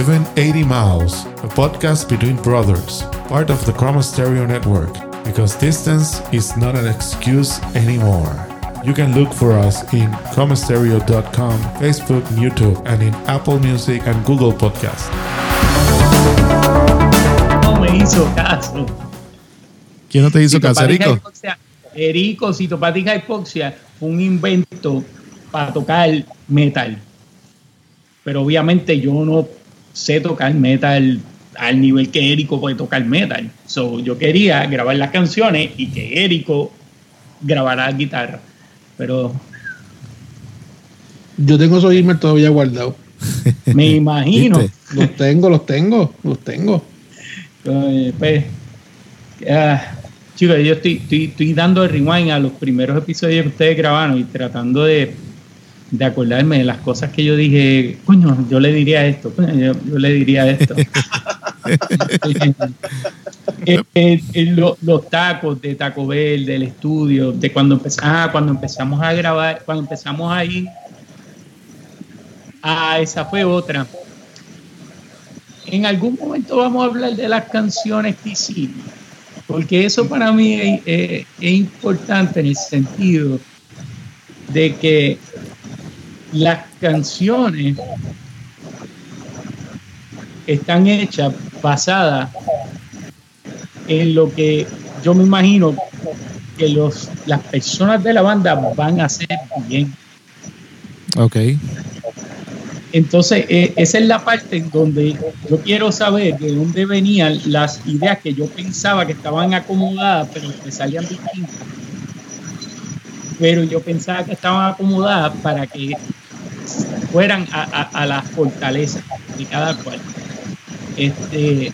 Even 80 Miles, a podcast between brothers, part of the Chroma Stereo Network, because distance is not an excuse anymore. You can look for us in chromastereo.com, Facebook, YouTube, and in Apple Music and Google Podcasts. No me hizo caso. ¿Quién no te hizo caso, Erico? hipoxia- Erico, citopática hipoxia fue un invento para tocar metal. Pero obviamente yo no sé tocar metal al nivel que Erico puede tocar metal. So, yo quería grabar las canciones y que Erico grabara la guitarra. Pero Yo tengo esos emails todavía guardados. me imagino. ¿Viste? Los tengo, los tengo, los tengo. Pues, ah, chicos, yo estoy, estoy, estoy dando el rewind a los primeros episodios que ustedes grabaron y tratando de, de acordarme de las cosas que yo dije, coño, yo le diría esto, yo, yo le diría esto. Eh, eh, eh, lo- los tacos de Taco Bell, del estudio, de cuando, empez- ah, cuando empezamos a grabar, cuando empezamos a ir, ah, esa fue otra. En algún momento vamos a hablar de las canciones que hicimos, porque eso para mí es, es- es importante en el sentido de que las canciones están hechas basadas en lo que yo me imagino que los, las personas de la banda van a hacer bien. Ok. Entonces, eh, esa es la parte en donde yo quiero saber de dónde venían las ideas que yo pensaba que estaban acomodadas, pero que salían distintas. Pero yo pensaba que estaban acomodadas para que fueran a, a- a las fortalezas de cada cual. Este.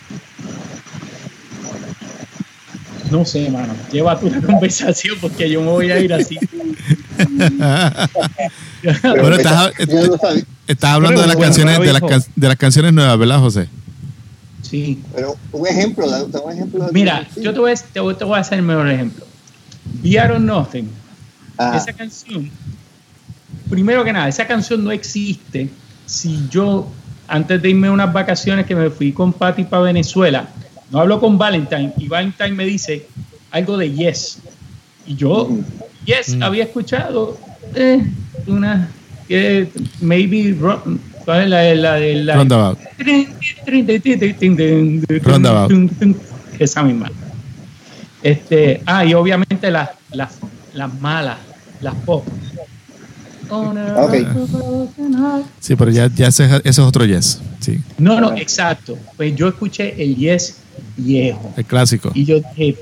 No sé, mano. Lleva tu la conversación porque yo me voy a ir así. Bueno, estás, estás hablando de las canciones de las, de las canciones nuevas, ¿verdad, José? Sí. pero un ejemplo, da- da un ejemplo. de- Mira, sí. yo te voy, a, te voy- te voy a hacer el mejor ejemplo. We Are Nothing. Ajá. Esa canción, primero que nada, esa canción no existe si yo, antes de irme a unas vacaciones que me fui con Patty para Venezuela, no hablo con Valentine y Valentine me dice algo de Yes. Y yo. Yes, Mm. había escuchado eh, una, maybe, ¿cuál es la, la de la, Roundabout. Roundabout. esa misma. Este, ah, y obviamente las, las, las malas, las pop. Sí, pero ya, ya ese, ese es otro yes. Sí, No, no, exacto. Pues yo escuché el yes viejo. el clásico. Y yo dije,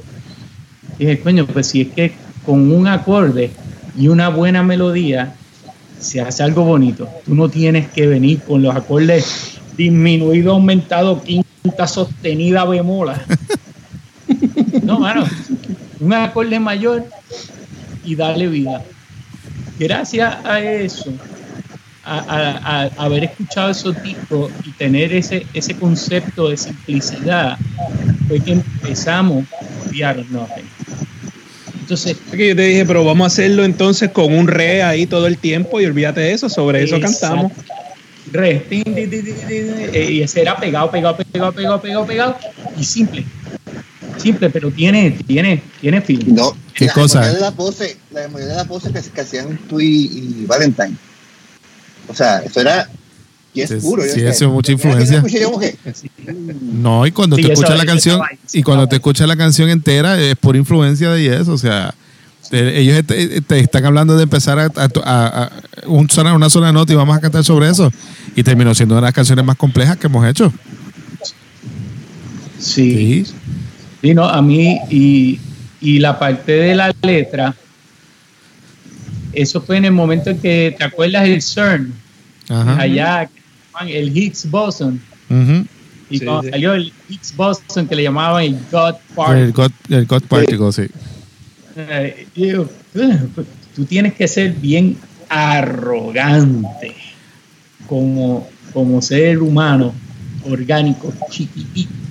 dije, coño, pues si es que con un acorde y una buena melodía se hace algo bonito. Tú no tienes que venir con los acordes disminuido, aumentado, quinta sostenida, bemola. No, mano. Un acorde mayor y darle vida. Gracias a eso, a, a- a- haber escuchado esos discos y tener ese, ese concepto de simplicidad, fue que empezamos Are Nothing. Entonces, Es que yo te dije, pero vamos a hacerlo entonces con un re ahí todo el tiempo y olvídate de eso, sobre eso cantamos. Re, y ese era pegado, pegado, pegado, pegado, pegado, pegado, y simple. Simple, pero tiene, tiene, tiene feeling. No, ¿Qué la cosa? mayoría de la pose, la mayoría de la pose que, que hacían tú y, y Valentine. O sea, eso era y es Sí, puro. sí, eso es mucha influencia. escuché yo No, y cuando Sí, te escuchas la canción y cuando te escuchas la canción entera es por influencia de yes, o sea, te- ellos te, te están hablando de empezar a, a- a- a un sonar una sola nota y vamos a cantar sobre eso y terminó siendo una de las canciones más complejas que hemos hecho. Sí. Sí. Sí, no, a mí y, y la parte de la letra, eso fue en el momento en que, ¿te acuerdas el CERN? Ajá. Allá, el Higgs boson. Ujú. Y Sí, cuando sí. salió el Higgs boson que le llamaban el God El Particle. God, el God Particle, sí. Eh, eh, tú tienes que ser bien arrogante como, como ser humano orgánico chiquitito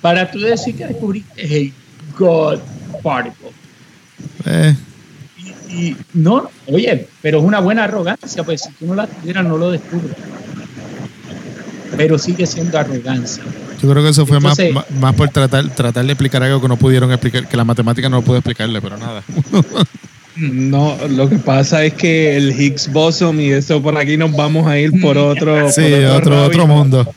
para tú decir que descubriste el God Particle. Eh, Y, y no, oye, pero es una buena arrogancia, pues si tú no la tuvieras no lo descubres. pero sigue siendo arrogancia. Yo creo que eso fue Entonces- más, más, por tratar, tratar de explicar algo que no pudieron explicar, que la matemática no pudo explicarle, pero nada. No, lo que pasa es que el Higgs boson y eso por aquí nos vamos a ir por otro, Sí, por otro, otro rabbit. mundo.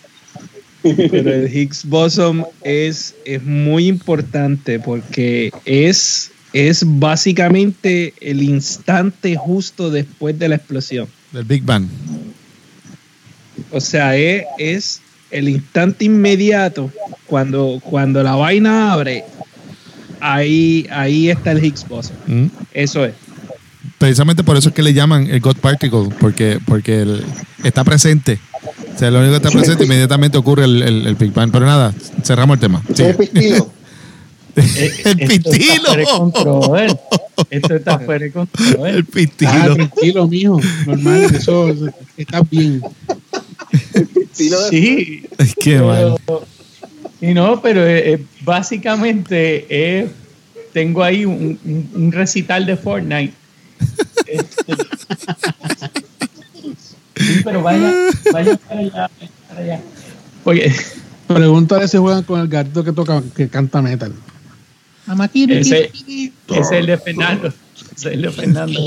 Pero el Higgs boson es, es muy importante porque es, es básicamente el instante justo después de la explosión. Del Big Bang. O sea, es, es el instante inmediato cuando, cuando la vaina abre. Ahí, ahí está el Higgs boson. ¿Mm? Eso es. Precisamente por eso es que le llaman el God Particle, porque, porque el- está presente. O sea, lo único que está presente inmediatamente ocurre el, el- el Big Bang. Pero nada, cerramos el tema. Sigue. el pistilo. Eh, El esto está pistilo. fuera de control. Esto está fuera de control. El Ah, pistilo. tranquilo, mijo. Normal, eso está bien. Pistilo de- Sí, Ay, Qué mal. pero, y no, pero eh, eh, básicamente eh, tengo ahí un, un- un recital de Fortnite. Este, sí, pero vaya, vaya para allá, vaya para allá. Porque Pregúntale si juegan con el gatito que toca, que canta metal. ese, ese es el de Fernando. Ese es el de Fernando.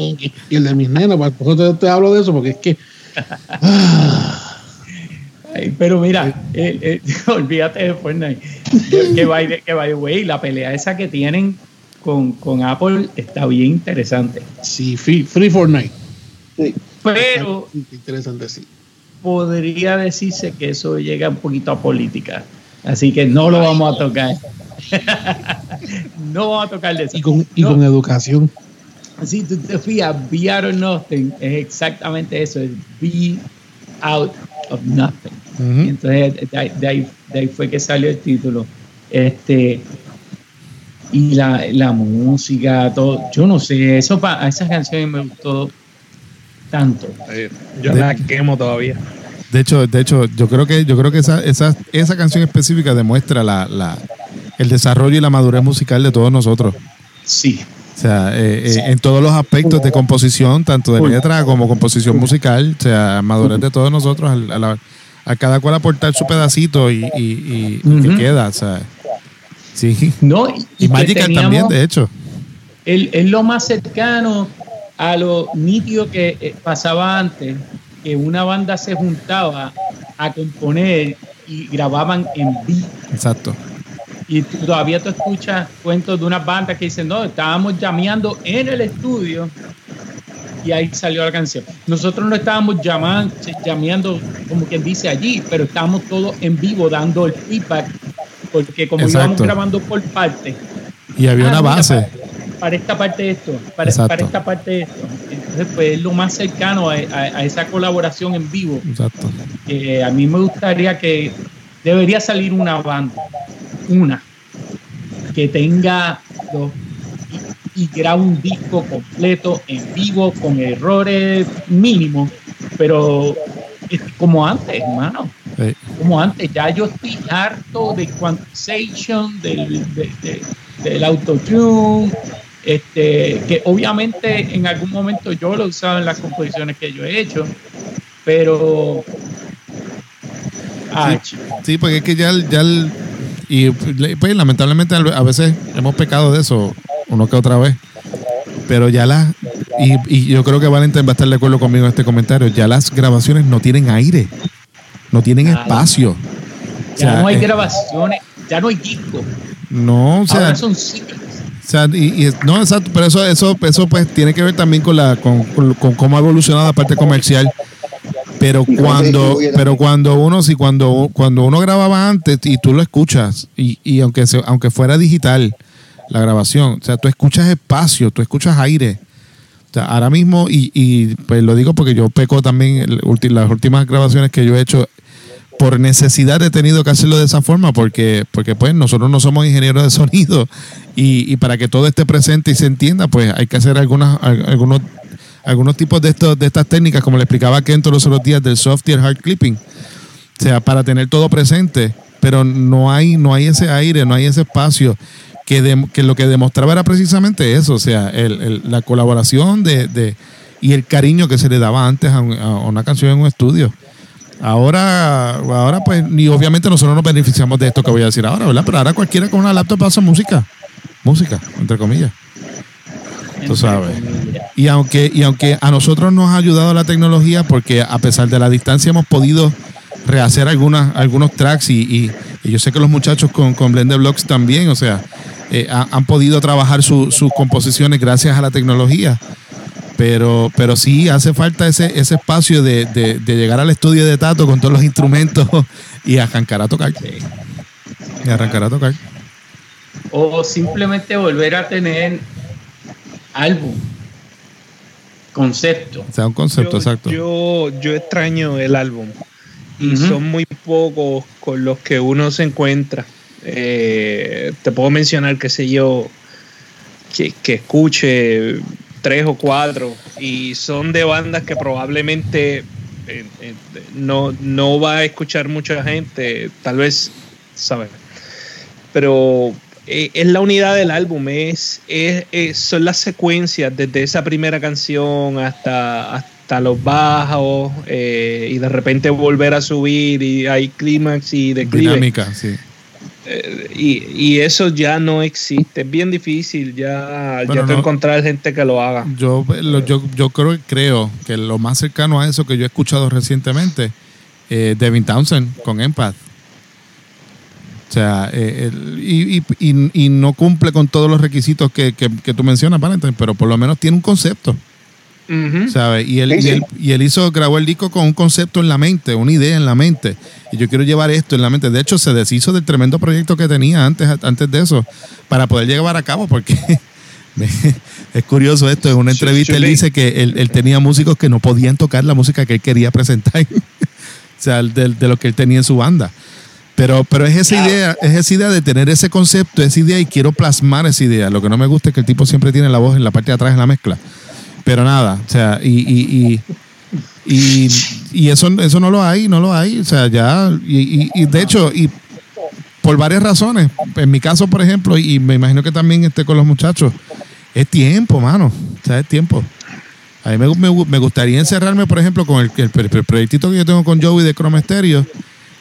Y el de mis nenas, pues, por eso te, te hablo de eso, porque es que Ay, pero mira, eh, eh, olvídate de Fortnite. Que, by que by the way, la pelea esa que tienen con, con Apple está bien interesante. sí, free, free Fortnite. Sí. Pero Interesante, sí. podría decirse que eso llega un poquito a política. Así que no lo vamos a tocar. no vamos a tocar de eso. Y con, y No, con educación. si tú te fijas, be out of nothing es exactamente eso, es be out of nothing. Entonces, de ahí, de fue que salió el título. Este, y la, la música, todo, yo no sé, eso pa- a esas canciones me gustó tanto. Yo la quemo todavía. De hecho, de hecho, yo creo que, yo creo que esa, esa, esa canción específica demuestra la, la, el desarrollo y la madurez musical de todos nosotros. Sí, O sea, eh, eh, en todos los aspectos de composición, tanto de letra como composición musical, o sea, madurez de todos nosotros, al- a, la- a cada cual aportar su pedacito y, y, y- y que queda, o sea. Sí. no, Y, que Magical también, de hecho. el- es lo más cercano a lo nítido que eh, pasaba antes, que una banda se juntaba a componer y grababan en vivo. Exacto. Y todavía tú escuchas cuentos de unas bandas que dicen, no, estábamos llameando en el estudio y ahí salió la canción. Nosotros no estábamos llamando, llameando, como quien dice allí, pero estábamos todos en vivo dando el feedback, porque como íbamos grabando por partes, Y había Ah, una base. Para esta parte esto, para, para esta parte esto. Entonces, pues es lo más cercano a, a- a esa colaboración en vivo. Exacto. A mí me gustaría que debería salir una banda, una, que tenga los, y, grabe un disco completo en vivo con errores mínimos, pero es como antes, hermano Sí. como antes. Ya yo estoy harto de quantization, del, de- de- del autotune, este, que obviamente en algún momento yo lo he usado en las composiciones que yo he hecho, pero... Ah, chico. Sí, porque es que ya, el- ya el- y pues lamentablemente a veces hemos pecado de eso, uno que otra vez. Pero ya las, y, y yo creo que Valentín va a estar de acuerdo conmigo en este comentario, ya las grabaciones no tienen aire, no tienen Nada. espacio. O ya sea, no hay grabaciones, ya no hay discos, No, o sea, ahora son singles. O sea, y, y- no, exacto, pero eso, eso, eso pues tiene que ver también con la, con, con- con cómo ha evolucionado la parte comercial. Pero cuando, pero cuando uno, sí, cuando, cuando uno grababa antes y tú lo escuchas, y, y aunque se, aunque fuera digital la grabación, o sea, tú escuchas espacio, tú escuchas aire. O sea, ahora mismo, y, y pues lo digo porque yo peco también, las últimas grabaciones que yo he hecho, por necesidad he tenido que hacerlo de esa forma, porque, porque pues nosotros no somos ingenieros de sonido, y, para que todo esté presente y se entienda, pues hay que hacer algunas, al- algunos, algunos tipos de, estos, de estas técnicas, como le explicaba Kento los otros días, del soft y hard clipping. O sea, para tener todo presente, pero no hay, no hay ese aire, no hay ese espacio. Que, dem- que lo que demostraba era precisamente eso, o sea, el- la colaboración de, de- y el cariño que se le daba antes a una canción en un estudio. Ahora, ahora pues, ni obviamente nosotros nos beneficiamos de esto que voy a decir ahora, ¿verdad? Pero ahora cualquiera con una laptop hace música. Música, entre comillas. Tú sabes. Y aunque, y aunque a nosotros nos ha ayudado la tecnología, porque a pesar de la distancia hemos podido rehacer algunas, algunos tracks y, y- y yo sé que los muchachos con, con Blender Blocks también, o sea, eh, ha- han podido trabajar su- sus composiciones gracias a la tecnología. Pero, pero sí hace falta ese, ese espacio de, de- de llegar al estudio de Tato con todos los instrumentos y arrancar a tocar. Y arrancar a tocar. O simplemente volver a tener álbum, concepto. O sea, un concepto, yo, exacto. Yo, yo extraño el álbum y son muy pocos con los que uno se encuentra. Eh, te puedo mencionar, qué sé yo, que, que escuche tres o cuatro y son de bandas que probablemente eh, eh, no, no va a escuchar mucha gente, tal vez, ¿sabes? Pero eh, es la unidad del álbum, es, es- es- son las secuencias desde esa primera canción hasta, hasta los bajos y de repente volver a subir y hay clímax y declive. Dinámica, sí. Eh, y, y eso ya no existe, es bien difícil ya, Bueno, ya no. encontrar gente que lo haga. Yo, lo- yo, yo creo, creo que lo más cercano a eso que yo he escuchado recientemente, eh, Devin Townsend con Empath. O sea, eh, el- y, y- y- y no cumple con todos los requisitos que, que- que tú mencionas, Valentine, pero por lo menos tiene un concepto, Y él, Sí, y, sí. él, y él hizo, grabó el disco con un concepto en la mente, una idea en la mente. Y yo quiero llevar esto en la mente. De hecho, se deshizo del tremendo proyecto que tenía antes, antes de eso, para poder llevar a cabo, porque es curioso esto. En una entrevista él dice que él, él tenía músicos que no podían tocar la música que él quería presentar. o sea, de, de lo que él tenía en su banda. Pero, pero es esa idea, es esa idea de tener ese concepto, esa idea, y quiero plasmar esa idea. Lo que no me gusta es que el tipo siempre tiene la voz en la parte de atrás en la mezcla. Pero nada, o sea, y, y, y, y, eso, eso no lo hay, no lo hay. O sea, ya, y, y, y de hecho, y por varias razones. En mi caso, por ejemplo, y me imagino que también esté con los muchachos, es tiempo, mano. O sea, es tiempo. A mí me, me- me gustaría encerrarme, por ejemplo, con el, el, el proyectito que yo tengo con Joey de Chroma Stereo,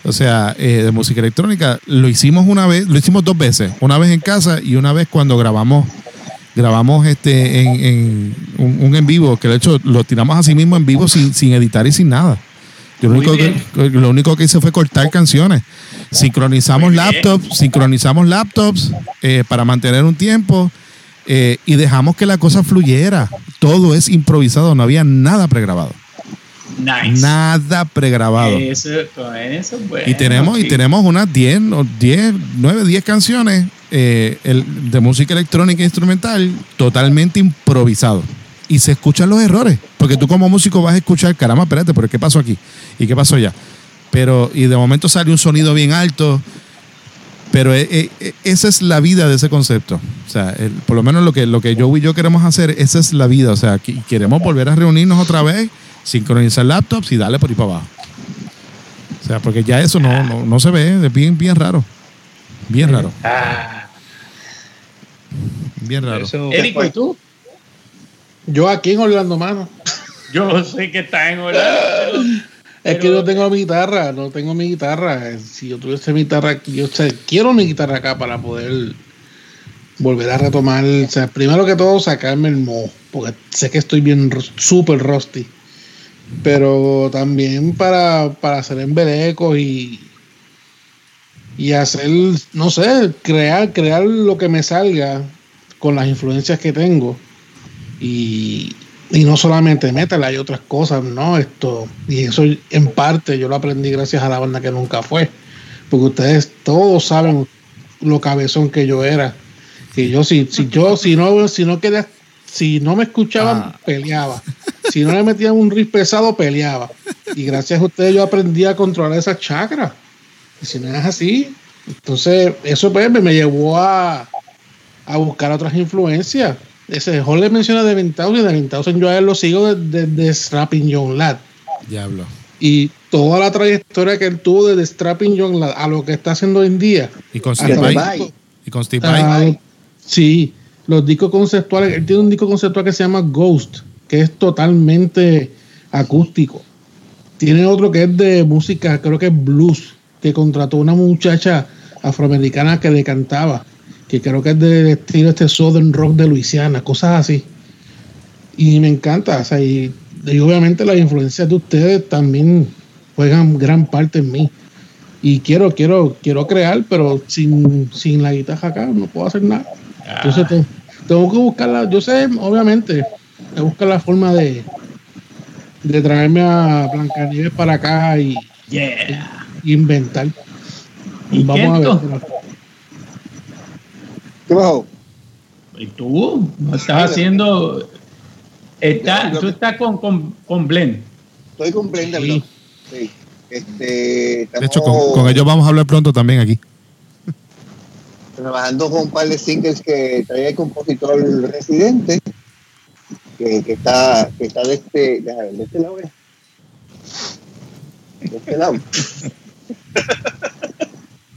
o sea, eh, de música electrónica. Lo hicimos una vez, lo hicimos dos veces. Una vez en casa y una vez cuando grabamos grabamos este en, en un, un en vivo, que de hecho lo tiramos así mismo en vivo sin, sin editar y sin nada. Yo lo, único que, lo único que hice fue cortar canciones. Sincronizamos laptops, sincronizamos laptops eh, para mantener un tiempo eh, y dejamos que la cosa fluyera. Todo es improvisado, no había nada pregrabado. Nice. Nada pregrabado. Eso, eso, bueno, Y tenemos, y tenemos unas 10, o 10, 9, 10 canciones eh, el- de música electrónica e instrumental totalmente improvisado. Y se escuchan los errores. Porque tú como músico vas a escuchar, caramba, espérate, pero ¿qué pasó aquí? ¿Y qué pasó allá? Pero, y de momento sale un sonido bien alto. Pero eh, eh, eh, esa es la vida de ese concepto. O sea, por lo menos lo que, lo que yo y yo queremos hacer, esa es la vida. O sea, que- queremos volver a reunirnos otra vez, sincronizar laptops y darle por ahí para abajo. O sea, porque ya eso no, no, no se ve, es bien, bien raro. Bien raro, Ah, bien raro. Eso- Érico, ¿y tú? Yo aquí en Orlando, mano. Yo sé que estás en Orlando. Es que yo tengo mi guitarra, no tengo mi guitarra. Si yo tuviese mi guitarra aquí, yo o sea, quiero mi guitarra acá para poder volver a retomar. O sea, primero que todo, sacarme el mo, porque sé que estoy bien súper rusty. Pero también para, para hacer embelecos y, y hacer, no sé, crear, crear lo que me salga con las influencias que tengo. Y, y no solamente metal, hay otras cosas, ¿no? Esto, y eso en parte yo lo aprendí gracias a la banda que nunca fue. Porque ustedes todos saben lo cabezón que yo era. Que yo si, si yo, si no, si no quería, si no me escuchaban, Ah. peleaba. Si no le metían un riff pesado, peleaba. Y gracias a ustedes yo aprendí a controlar esas chakras. Y si no es así, entonces eso pues, me, me llevó a, a buscar otras influencias. Ese Jorge menciona de Ventausen, de Ventausen yo a él lo sigo desde de, Strapping Young Lad. Diablo. Y toda la trayectoria que él tuvo desde Strapping Young Lad a lo que está haciendo hoy en día. Y con Steve Vai. Y con Steve Vai. sí, los discos conceptuales. Él tiene un disco conceptual que se llama Ghost, que es totalmente acústico. tiene otro que es de música, creo que es blues, que contrató una muchacha afroamericana que le cantaba, que creo que es de estilo este Southern Rock de Luisiana, cosas así. Y me encanta, o sea, y, y obviamente las influencias de ustedes también juegan gran parte en mí. Y quiero, quiero, quiero crear, pero sin, sin la guitarra acá no puedo hacer nada. Entonces te- tengo que buscarla, yo sé, obviamente, buscar la forma de, de traerme a Blancanieves para acá y, Yeah. inventar. ¿Y Vamos a ver. ¿Qué? ¿Y tú? ¿No estás haciendo...? Está, tú estás con, con, con Blend. Estoy con Blender, Sí. Este, De hecho, con, con ellos vamos a hablar pronto también aquí. trabajando con un par de singles que trae el compositor residente, que, que está, que está de este, ver, de este lado, ¿eh? de este lado.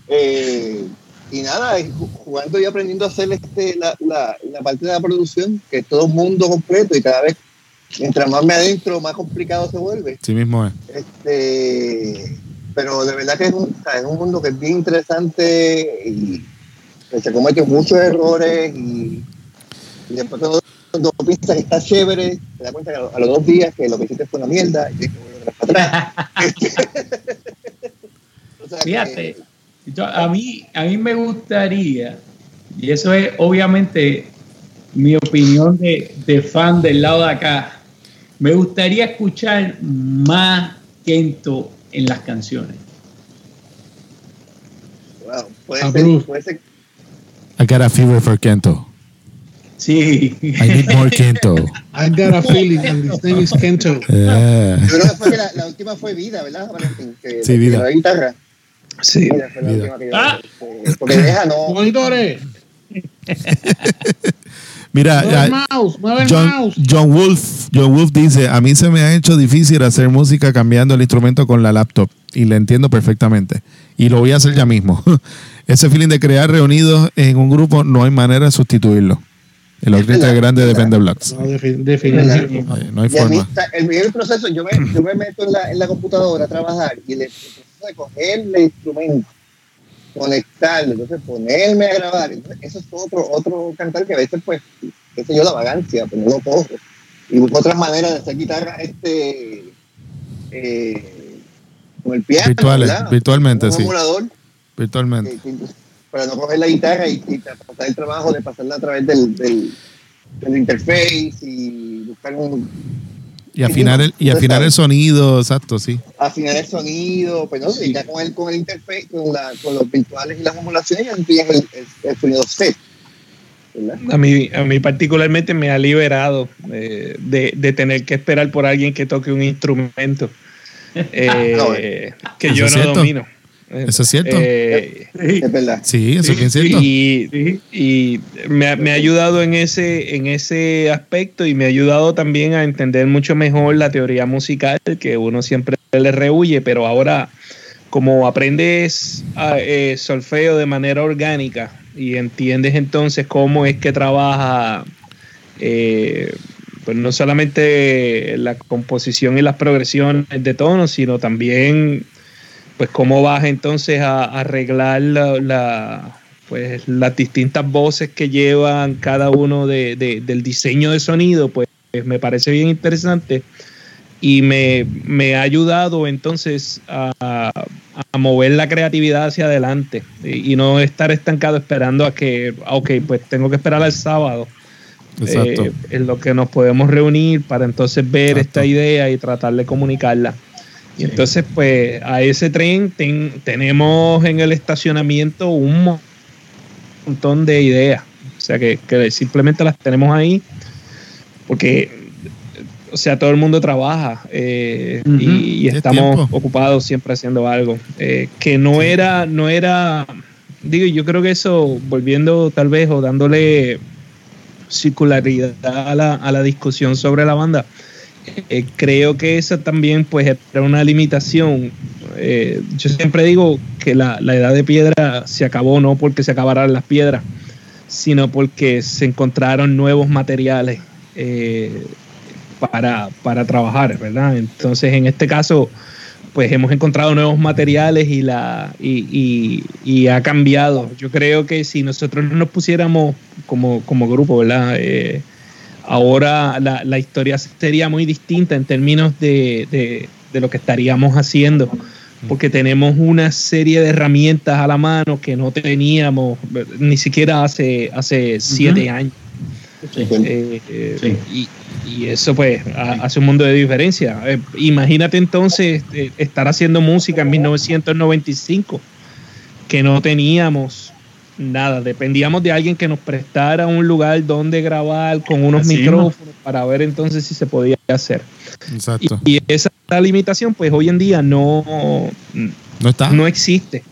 Eh, y nada, jugando y aprendiendo a hacer este, la, la, la parte de la producción, que es todo un mundo completo y cada vez, mientras más me adentro, más complicado se vuelve. Sí mismo es. Este, pero de verdad que es un, es un mundo que es bien interesante y que se cometen muchos errores y, y después cuando, cuando piensas que está chévere, te das cuenta que a, lo- a los dos días que lo que hiciste fue una mierda y tienes que volver para atrás. O sea que- Fíjate, yo- a, mí, a mí me gustaría, y eso es obviamente mi opinión de, de fan del lado de acá, me gustaría escuchar más Kento en las canciones. wow, puede, Approve. ser, puede ser I got a fever for Kento. Sí. I need more Kento. I got a feeling and his name is Kento. Yeah. yo creo que fue que la, la última fue Vida, ¿verdad? Valentín? Que, Sí, Vida. La guitarra. Sí. Vida fue la Vida. última que yo- Ah. porque deja no. Monitores, Mira, mueve ya- el mouse, mueve el John, mouse. John Wolf, John Wolf dice, a mí se me ha hecho difícil hacer música cambiando el instrumento con la laptop y le entiendo perfectamente y lo voy a hacer ya mismo. Ese feeling de crear reunidos en un grupo no hay manera de sustituirlo. El orquesta grande es de Blocks. No, definitivamente. Hay Y a mí, forma. el primer proceso, yo me, yo me meto en la, en la computadora a trabajar y el, el proceso de coger el instrumento, conectarlo, entonces ponerme a grabar, entonces eso es otro, otro cantar que a veces, pues, qué sé yo, la vagancia, pues no lo cojo. Y busco otras maneras de hacer guitarra este, eh, con el piano, Virtuales, ¿verdad? virtualmente, sí. Virtualmente. que- que- para no coger la guitarra y, y el trabajo de pasarla a través del, del, del interface y buscar un, Y afinar el, y afinar el sonido, exacto, sí. afinar el sonido, pues no, y ya con el, con el interface, con, la, con los virtuales y las emulaciones, ya tienes el, el, el sonido set. ¿verdad? A mí, a mí particularmente me ha liberado eh, de, de tener que esperar por alguien que toque un instrumento eh, que ¿Eso yo no cierto? domino. Eh, ¿Eso es cierto? eh, Es verdad. Sí, eso es bien cierto. y, y me, ha- me ha ayudado en ese, en ese aspecto y me ha ayudado también a entender mucho mejor la teoría musical que uno siempre le rehuye, pero ahora como aprendes a, eh, solfeo de manera orgánica y entiendes entonces cómo es que trabaja eh, pues no solamente la composición y las progresiones de tonos, sino también pues cómo vas entonces a, a arreglar la, la- pues las distintas voces que llevan cada uno de, de- del diseño de sonido, pues me parece bien interesante y me, me ha ayudado entonces a, a mover la creatividad hacia adelante y, y no estar estancado esperando a que, ok, pues tengo que esperar al sábado. Exacto. eh, en lo que nos podemos reunir para entonces ver Exacto. esta idea y tratar de comunicarla. Y entonces, pues, a ese tren ten- tenemos en el estacionamiento un mo- montón de ideas. O sea, que, que simplemente las tenemos ahí porque, o sea, todo el mundo trabaja eh, y, y Es estamos tiempo. ocupados siempre haciendo algo. Eh, que no era, no era, digo, yo creo que eso, volviendo tal vez o dándole circularidad a la, a la discusión sobre la banda, eh, creo que esa también pues era una limitación. Eh, yo siempre digo que la, la edad de piedra se acabó no porque se acabaran las piedras, sino porque se encontraron nuevos materiales eh, para, para trabajar, ¿verdad? Entonces, en este caso, pues hemos encontrado nuevos materiales y, la, y, y- ha cambiado. Yo creo que si nosotros no nos pusiéramos como, como grupo, ¿verdad? Ahora la, la historia sería muy distinta en términos de, de- de lo que estaríamos haciendo, porque tenemos una serie de herramientas a la mano que no teníamos ni siquiera hace, hace siete años. Eh, eh, Sí. y, y eso pues ha- hace un mundo de diferencia. Eh, imagínate entonces estar haciendo música en 1995, que no teníamos nada, dependíamos de alguien que nos prestara un lugar donde grabar con unos Así micrófonos para ver entonces si se podía hacer. Y, Exacto. y esa limitación pues hoy en día no, No está. no existe.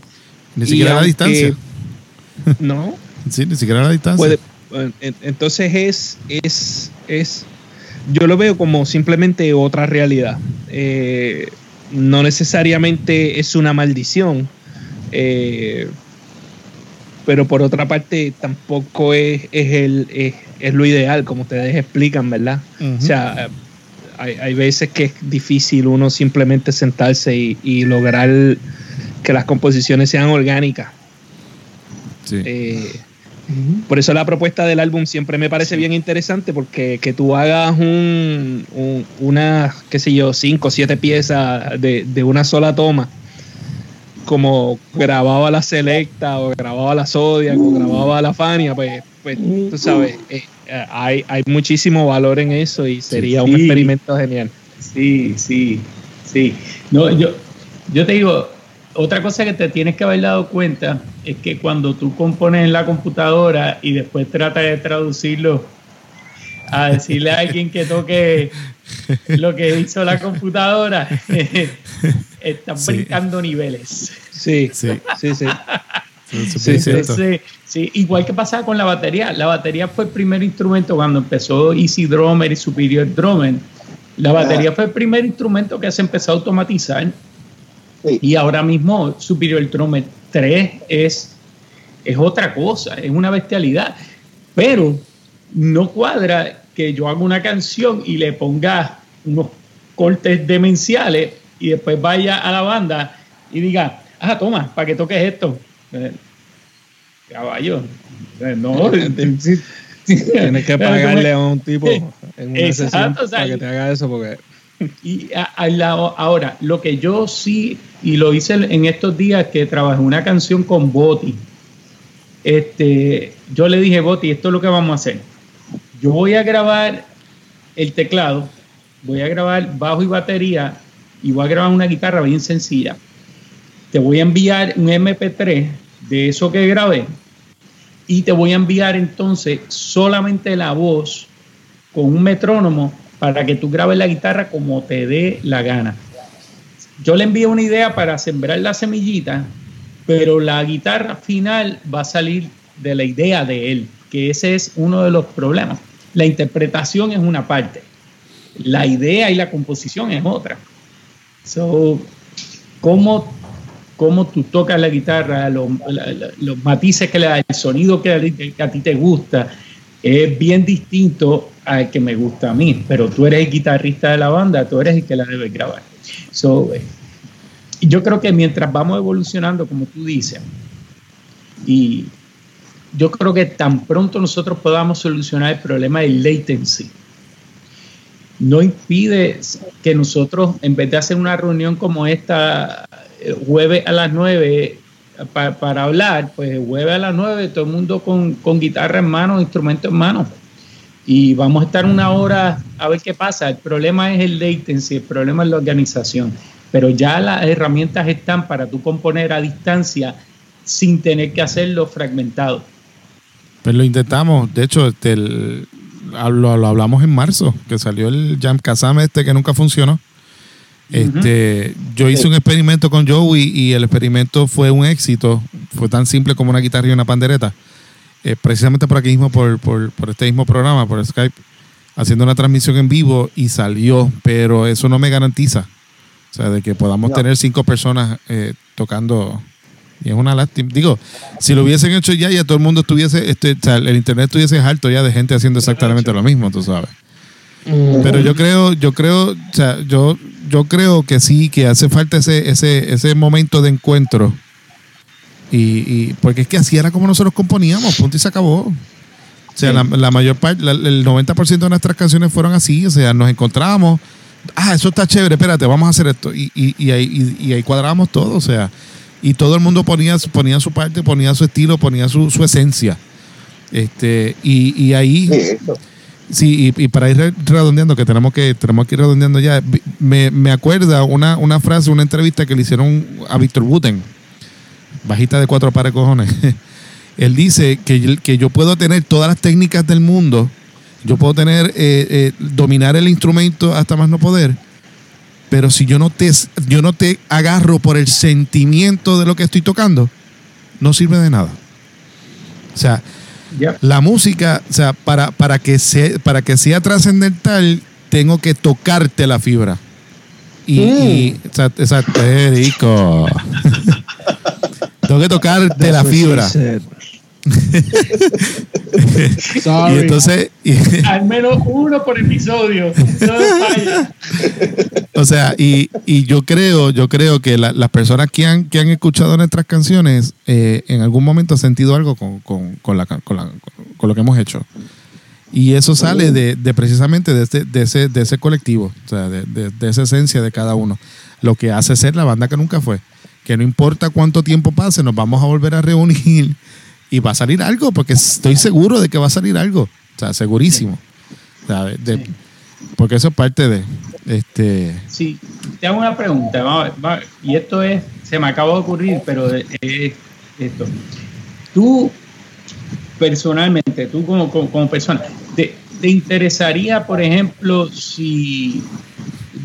ni siquiera a la distancia. No, Sí, ni siquiera a la distancia. puede, en- entonces es, es, es, yo lo veo como simplemente otra realidad. Eh, no necesariamente es una maldición, eh, pero por otra parte tampoco es, es, el, es, es lo ideal, como ustedes explican, ¿verdad? O sea, hay, hay veces que es difícil uno simplemente sentarse y, y lograr que las composiciones sean orgánicas. Sí. Eh, por eso la propuesta del álbum siempre me parece bien interesante porque que tú hagas un, un- una, qué sé yo, cinco o siete piezas de, de una sola toma, como grababa la Selecta o grababa la Zodiac o grababa la Fania, pues, pues tú sabes, eh, hay, hay muchísimo valor en eso y sería un experimento genial. Sí, sí, sí. No, yo, yo te digo, otra cosa que te tienes que haber dado cuenta es que cuando tú compones en la computadora y después tratas de traducirlo a decirle a alguien que toque lo que hizo la computadora, están Sí. brincando niveles. Sí, Sí. sí, sí. Sí, igual que pasaba con la batería. La batería fue el primer instrumento cuando empezó Easy Drummer y Superior Drummer. La batería fue el primer instrumento que se empezó a automatizar. Sí. Y ahora mismo Superior Drummer 3 es, es otra cosa, es una bestialidad. Pero no cuadra que yo haga una canción y le ponga unos cortes demenciales y después vaya a la banda y diga, ah, toma, para que toques esto. Eh, Caballo. eh, No, Tienes que pagarle a un tipo en una Exacto, sesión o sea, para que te haga eso porque Y a- al lado- ahora, lo que yo sí, y lo hice en estos días que trabajé una canción con Boti, este, yo le dije, Boti, esto es lo que vamos a hacer. Yo voy a grabar el teclado, voy a grabar bajo y batería, y voy a grabar una guitarra bien sencilla. Te voy a enviar un MP3 de eso que grabé, y te voy a enviar entonces solamente la voz con un metrónomo para que tú grabes la guitarra como te dé la gana. Yo le envío una idea para sembrar la semillita, pero la guitarra final va a salir de la idea de él, que ese es uno de los problemas. La interpretación es una parte, la idea y la composición es otra. ¿cómo, cómo tú tocas la guitarra, los, matices que le da, el sonido que, a ti- te gusta, es bien distinto al que me gusta a mí, pero tú eres el guitarrista de la banda, tú eres el que la debes grabar. Eh, yo creo que mientras vamos evolucionando, como tú dices, y yo creo que tan pronto nosotros podamos solucionar el problema del latency, no impide que nosotros, en vez de hacer una reunión como esta, jueves a las 9, pa- para hablar, pues jueves a las 9, todo el mundo con, con guitarra en mano, instrumento en mano. Y vamos a estar una hora a ver qué pasa. El problema es el latency, el problema es la organización. Pero ya las herramientas están para tú componer a distancia sin tener que hacerlo fragmentado. Pues lo intentamos. De hecho, este, lo hablamos en marzo, que salió el Jam Kazam este que nunca funcionó. Este, yo hice un experimento con Joey y el experimento fue un éxito. Fue tan simple como una guitarra y una pandereta. Eh, precisamente por aquí mismo, por, por, por este mismo programa, por Skype, haciendo una transmisión en vivo y salió, pero eso no me garantiza. O sea, de que podamos tener cinco personas eh, tocando. Y es una lástima. Digo, si lo hubiesen hecho ya, ya todo el mundo estuviese, este, o sea, el internet estuviese alto ya de gente haciendo exactamente lo mismo, tú sabes. Pero yo creo, yo creo, o sea, yo, yo creo que sí, que hace falta ese, ese, ese momento de encuentro. Y, y- porque es que así era como nosotros componíamos, punto y se acabó. O sea, Sí. la, la mayor parte, la- el 90% de nuestras canciones fueron así. O sea, nos encontrábamos. Ah, eso está chévere, espérate, vamos a hacer esto. Y, y, y ahí, y, y ahí cuadrábamos todo. O sea, y todo el mundo ponía, su- ponía su parte, ponía su estilo, ponía su, su esencia. Este, y, y ahí. Sí, eso. Sí, y, para ir re- redondeando, que tenemos que tenemos que ir redondeando ya, me, me acuerda una, una frase, una entrevista que le hicieron a Víctor Buten, bajita de cuatro pares de cojones. Él dice que, que yo puedo tener todas las técnicas del mundo, yo puedo tener, eh, eh, dominar el instrumento hasta más no poder, pero si yo no, te, yo no te agarro por el sentimiento de lo que estoy tocando, no sirve de nada. O sea, La música, o sea, para, para, que, sea, para que sea trascendental, tengo que tocarte la fibra. Y, y exacto, exacto, eh, rico. tengo que tocarte la fibra. Y Sorry. entonces, y- Al menos uno por episodio. No falla. O sea, y, y yo creo, yo creo que la- las personas que han, que han escuchado nuestras canciones, eh, en algún momento han sentido algo con, con- con la- con la- con lo que hemos hecho. Y eso sale de, de precisamente de, este- de ese, de ese colectivo, o sea, de, de- de esa esencia de cada uno. Lo que hace ser la banda que nunca fue. Que no importa cuánto tiempo pase, nos vamos a volver a reunir y va a salir algo, porque estoy seguro de que va a salir algo. O sea, segurísimo. O sea, de- Porque eso es parte de. Este, Sí, te hago una pregunta. y esto es, se me acaba de ocurrir, pero es esto. Tú, personalmente, tú como, como, como persona, ¿te, te interesaría, por ejemplo, si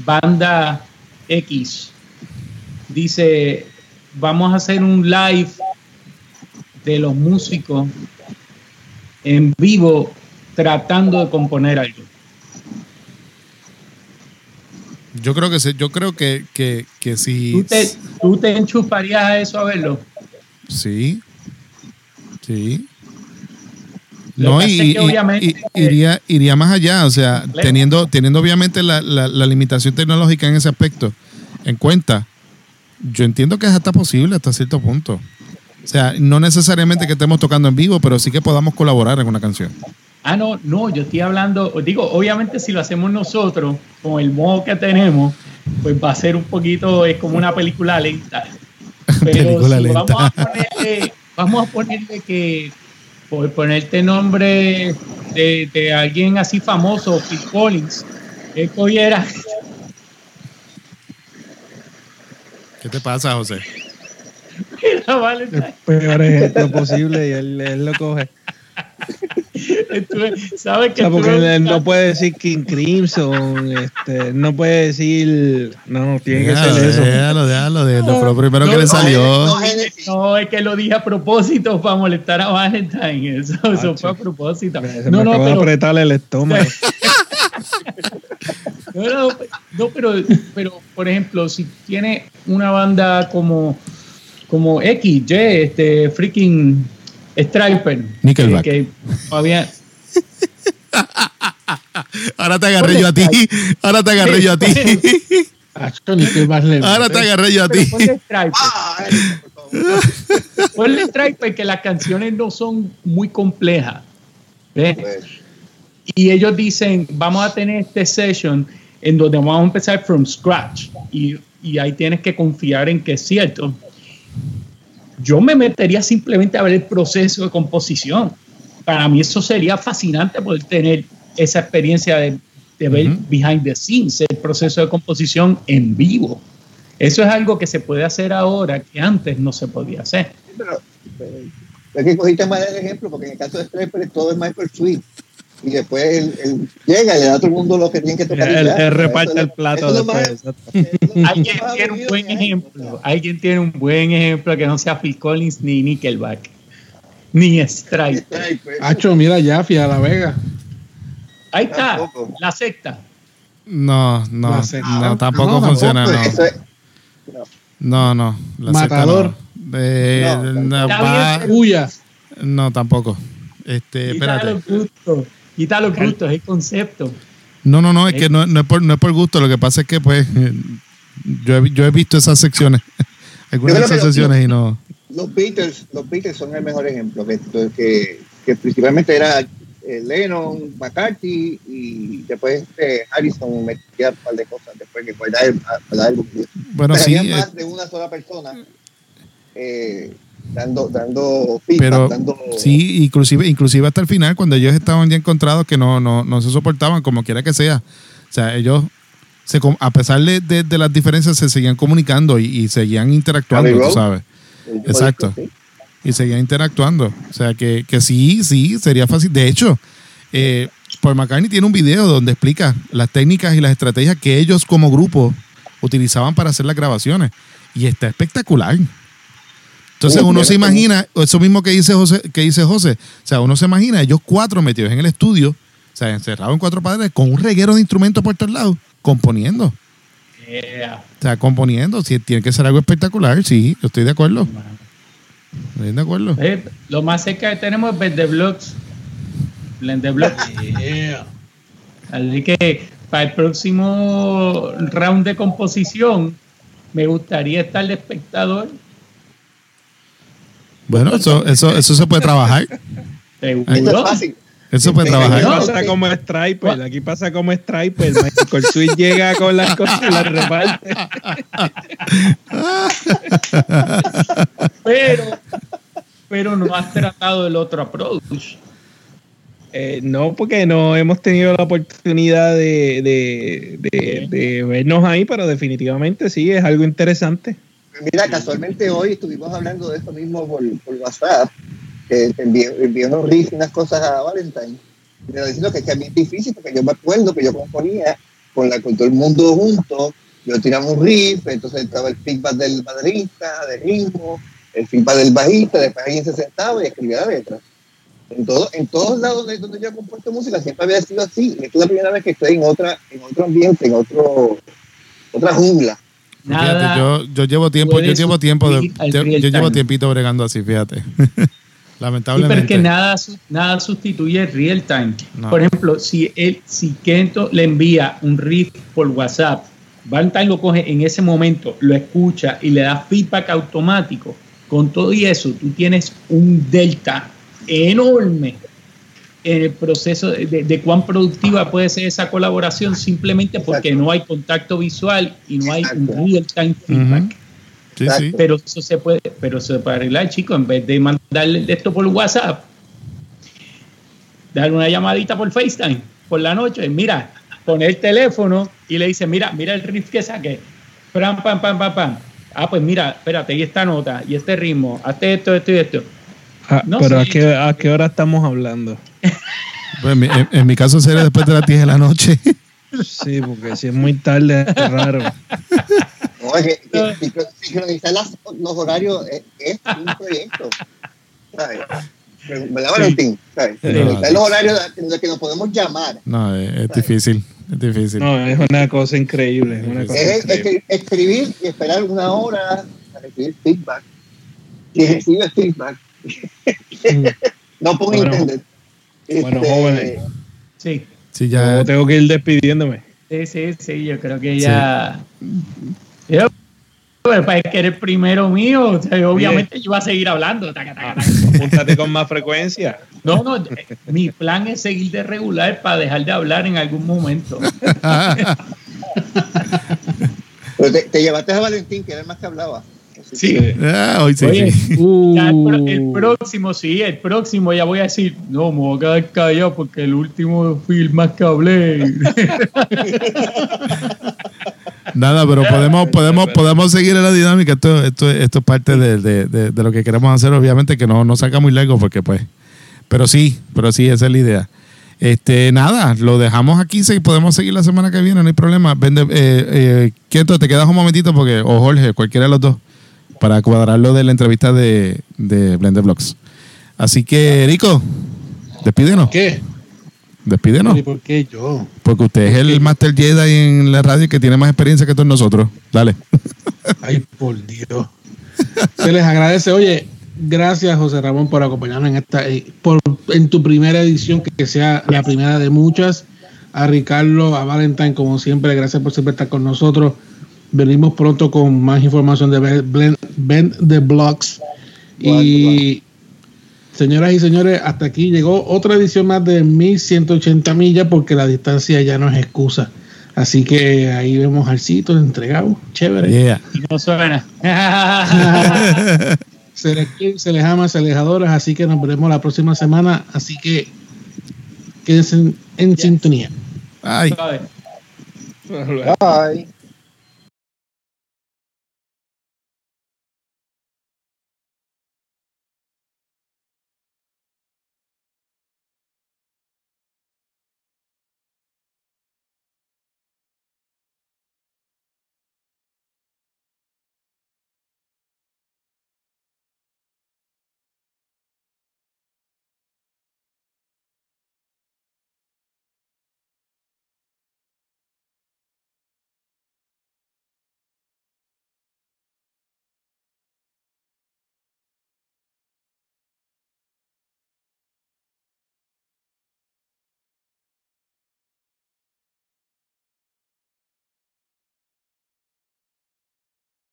banda X dice, vamos a hacer un live de los músicos en vivo tratando de componer algo? Yo creo que se- yo creo que, que, que si. ¿Tú te, tú te enchufarías a eso a verlo? Sí. Sí. Lo No, y, y- obviamente- y- iría, iría más allá, o sea, teniendo, teniendo obviamente la, la- la limitación tecnológica en ese aspecto en cuenta, yo entiendo que es hasta posible hasta cierto punto. O sea, no necesariamente que estemos tocando en vivo, pero sí que podamos colaborar en una canción. Ah, no, no, yo estoy hablando, digo, obviamente si lo hacemos nosotros, con el modo que tenemos, pues va a ser un poquito, es como una película lenta. Pero Película si lenta. Vamos, a ponerle, vamos a ponerle que, por ponerte nombre de, de alguien así famoso, Phil Collins, él cogiera, ¿Qué te pasa, José? mira, vale, El peor ejemplo posible y él, él lo coge. ¿Sabes O que sea, porque estuve él no puede decir King Crimson, este, no puede decir, no, tiene que ser eso. déjalo, déjalo, déjalo, fue lo primero No, que le salió. No, es que lo dije a propósito para molestar a Valentine. Eso, eso fue a propósito. Se No, me no, pero, apretar el estómago. no, no, no, pero, pero, por ejemplo, si tiene una banda como, como X, Y, este freaking Striper, Nickelback. que, que todavía Ahora te agarré yo a ti. Ahora te agarré yo a ti. Le Ahora te mete. agarré yo a ti. ponle Striper, Ah, favor. ponle Striper que las canciones no son muy complejas. ¿ves? Y ellos dicen, vamos a tener este session en donde vamos a empezar from scratch y, y ahí tienes que confiar en que es cierto. Yo me metería simplemente a ver el proceso de composición. Para mí eso sería fascinante poder tener esa experiencia de, de ver behind the scenes, el proceso de composición en vivo. Eso es algo que se puede hacer ahora que antes no se podía hacer. pero, pero, es que cogiste mal el ejemplo, porque en el caso de todo es Michael Sweet. Y después él, él llega y le da a todo el mundo lo que tienen que tocar. Él, reparte Eso el plato después. más- Alguien tiene un buen ejemplo. Alguien tiene un buen ejemplo que no sea Phil Collins ni Nickelback. Ni Stripe. Striper. Acho, mira Jaffe a La Vega. Ahí está, Tampoco. la secta. No, no, La secta. no, tampoco No, funciona, tampoco. no. Es- No, no. la secta Matador. No. Eh, No, no, Está va- bien, Uya. no, tampoco. Este, espérate. Quita los gustos, es el concepto. No, no, no, es que no, no es por, no es por gusto. Lo que pasa es que, pues, eh, yo he, yo he visto esas secciones. Algunas de esas secciones y no. Los Beatles, los Beatles son el mejor ejemplo, que, que, que principalmente era eh, Lennon, McCarthy y después este, Harrison metía un par de cosas después que fue el, el álbum. Bueno, Pero sí, había eh, más de una sola persona eh, dando, dando feedback, pero dando... sí, inclusive, inclusive hasta el final, cuando ellos estaban ya encontrados que no, no, no se soportaban, como quiera que sea. O sea, ellos, se, a pesar de, de- de las diferencias, se seguían comunicando y, y seguían interactuando, tú sabes. exacto. sí. y seguían interactuando. O sea, que, que sí, sí, sería fácil. De hecho, eh, Paul McCartney tiene un video donde explica las técnicas y las estrategias que ellos como grupo utilizaban para hacer las grabaciones. Y está espectacular. Entonces uno se imagina, eso mismo que dice José, que dice José, o sea, uno se imagina ellos cuatro metidos en el estudio, o sea, encerrados en cuatro paredes, con un reguero de instrumentos por todos lados, componiendo. Yeah. O sea, componiendo, si tiene que ser algo espectacular, sí, yo estoy de acuerdo. Estoy de acuerdo. Eh, Lo más cerca que tenemos es the Blocks. Blend the Blocks. Yeah. Así que para el próximo round de composición, me gustaría estar de espectador. Bueno, eso, eso, eso se puede trabajar. Esto es fácil. Eso se puede Aquí trabajar. No, pasa como Striper, aquí pasa como Striper. Michael Sweet llega con las cosas y las reparte. Pero, pero no has tratado el otro approach. Eh, no, porque no hemos tenido la oportunidad de, de, de- de vernos ahí, pero definitivamente sí, es algo interesante. Mira, casualmente hoy estuvimos hablando de esto mismo por, WhatsApp, que te envié, envié unos unas cosas a Valentine. Lo diciendo que, que a mí es difícil, porque yo me acuerdo que yo componía con, la, con todo el mundo junto, yo tiraba un riff, entonces estaba el feedback del baterista, del ritmo, el feedback del bajista, después alguien se sentaba y escribía la letra. En, todo, en todos lados de donde yo compuesto música siempre había sido así. Y es la primera vez que estoy en otra, en otro ambiente, en otro, otra jungla. Nada. Fíjate, yo, yo llevo tiempo, yo llevo tiempo, de- yo, llevo tiempito bregando así, fíjate. Sí, pero es Lamentablemente. que nada, nada sustituye el real time. No. Por ejemplo, si él, si Kento le envía un riff por WhatsApp, Valentine lo coge en ese momento, lo escucha y le da feedback automático. Con todo y eso, tú tienes un delta enorme en el proceso de, cuán productiva puede ser esa colaboración simplemente porque Exacto. no hay contacto visual y no hay un real time feedback. Ujú. Sí, sí. Pero eso se puede, pero se puede arreglar, chicos, en vez de mandarle esto por WhatsApp, darle una llamadita por FaceTime por la noche, mira, poner el teléfono y le dice, mira, mira el riff que saqué. Pam, pam, pam, pam, pam. Ah, pues mira, espérate, y esta nota, y este ritmo, hazte esto, esto y esto. Ah, No, pero. ¿a, qué, ¿a qué hora estamos hablando? Pues en, mi, en- en mi caso sería después de las 10 de la noche. Sí, porque si es muy tarde es raro. No, es que, que sincro- sincronizar las- los horarios es, es un proyecto. ¿sabes? ¿Verdad, Valentín? ¿Sabes? Sincronizar los horarios en los que nos podemos llamar. No, es, es difícil. Es difícil. No, es una cosa increíble. es una cosa Es, increíble. es- escribir y esperar una hora para recibir feedback. Si recibes feedback, no puedo Bueno, entender. Bueno, Este, jóvenes. Sí, Sí, Yo ya. tengo que ir despidiéndome. sí, sí, sí, yo creo que ya... Yo- pues, para que eres primero mío, o sea, obviamente yo voy a seguir hablando. taca, taca, taca. Apúntate con más frecuencia. No, no, eh, mi plan es seguir de regular para dejar de hablar en algún momento. pero te, te llevaste a Valentín, que era el más que hablaba. Sí. Ah, hoy sí, Oye, sí. Ya el, pro- Uh. el próximo, sí, el próximo ya voy a decir, no, me voy a quedar callado porque el último film más que hablé. Nada, pero podemos, podemos, podemos seguir en la dinámica. Esto, esto, esto es parte de, de- de- de lo que queremos hacer. Obviamente que no, no saca muy largo porque pues. Pero sí, pero sí, esa es la idea. Este, nada, lo dejamos aquí, sí, podemos seguir la semana que viene, no hay problema. Vende, eh, eh, Quieto, te quedas un momentito porque, o Jorge, cualquiera de los dos, para cuadrar lo de la entrevista de, de Blender Vlogs. Así que, Rico, despídenos. ¿Qué? Despídenos. ¿Y por qué yo? Porque usted es el Master Jedi en la radio que tiene más experiencia que todos nosotros. Dale. Ay, por Dios. Se les agradece. Oye, gracias José Ramón por acompañarnos en esta, eh, por en tu primera edición, que sea la primera de muchas. a Ricardo, a Valentine, como siempre, gracias por siempre estar con nosotros. Venimos pronto con más información de Bend the Blocks. Y señoras y señores, hasta aquí llegó otra edición más de 1180 millas porque la distancia ya no es excusa. Así que ahí vemos al sitio entregado. Chévere. Yeah. Y no suena. se les quiere, se les ama, se les adora. Así que nos veremos la próxima semana. Así que quédense en, en sintonía. Suave. Bye.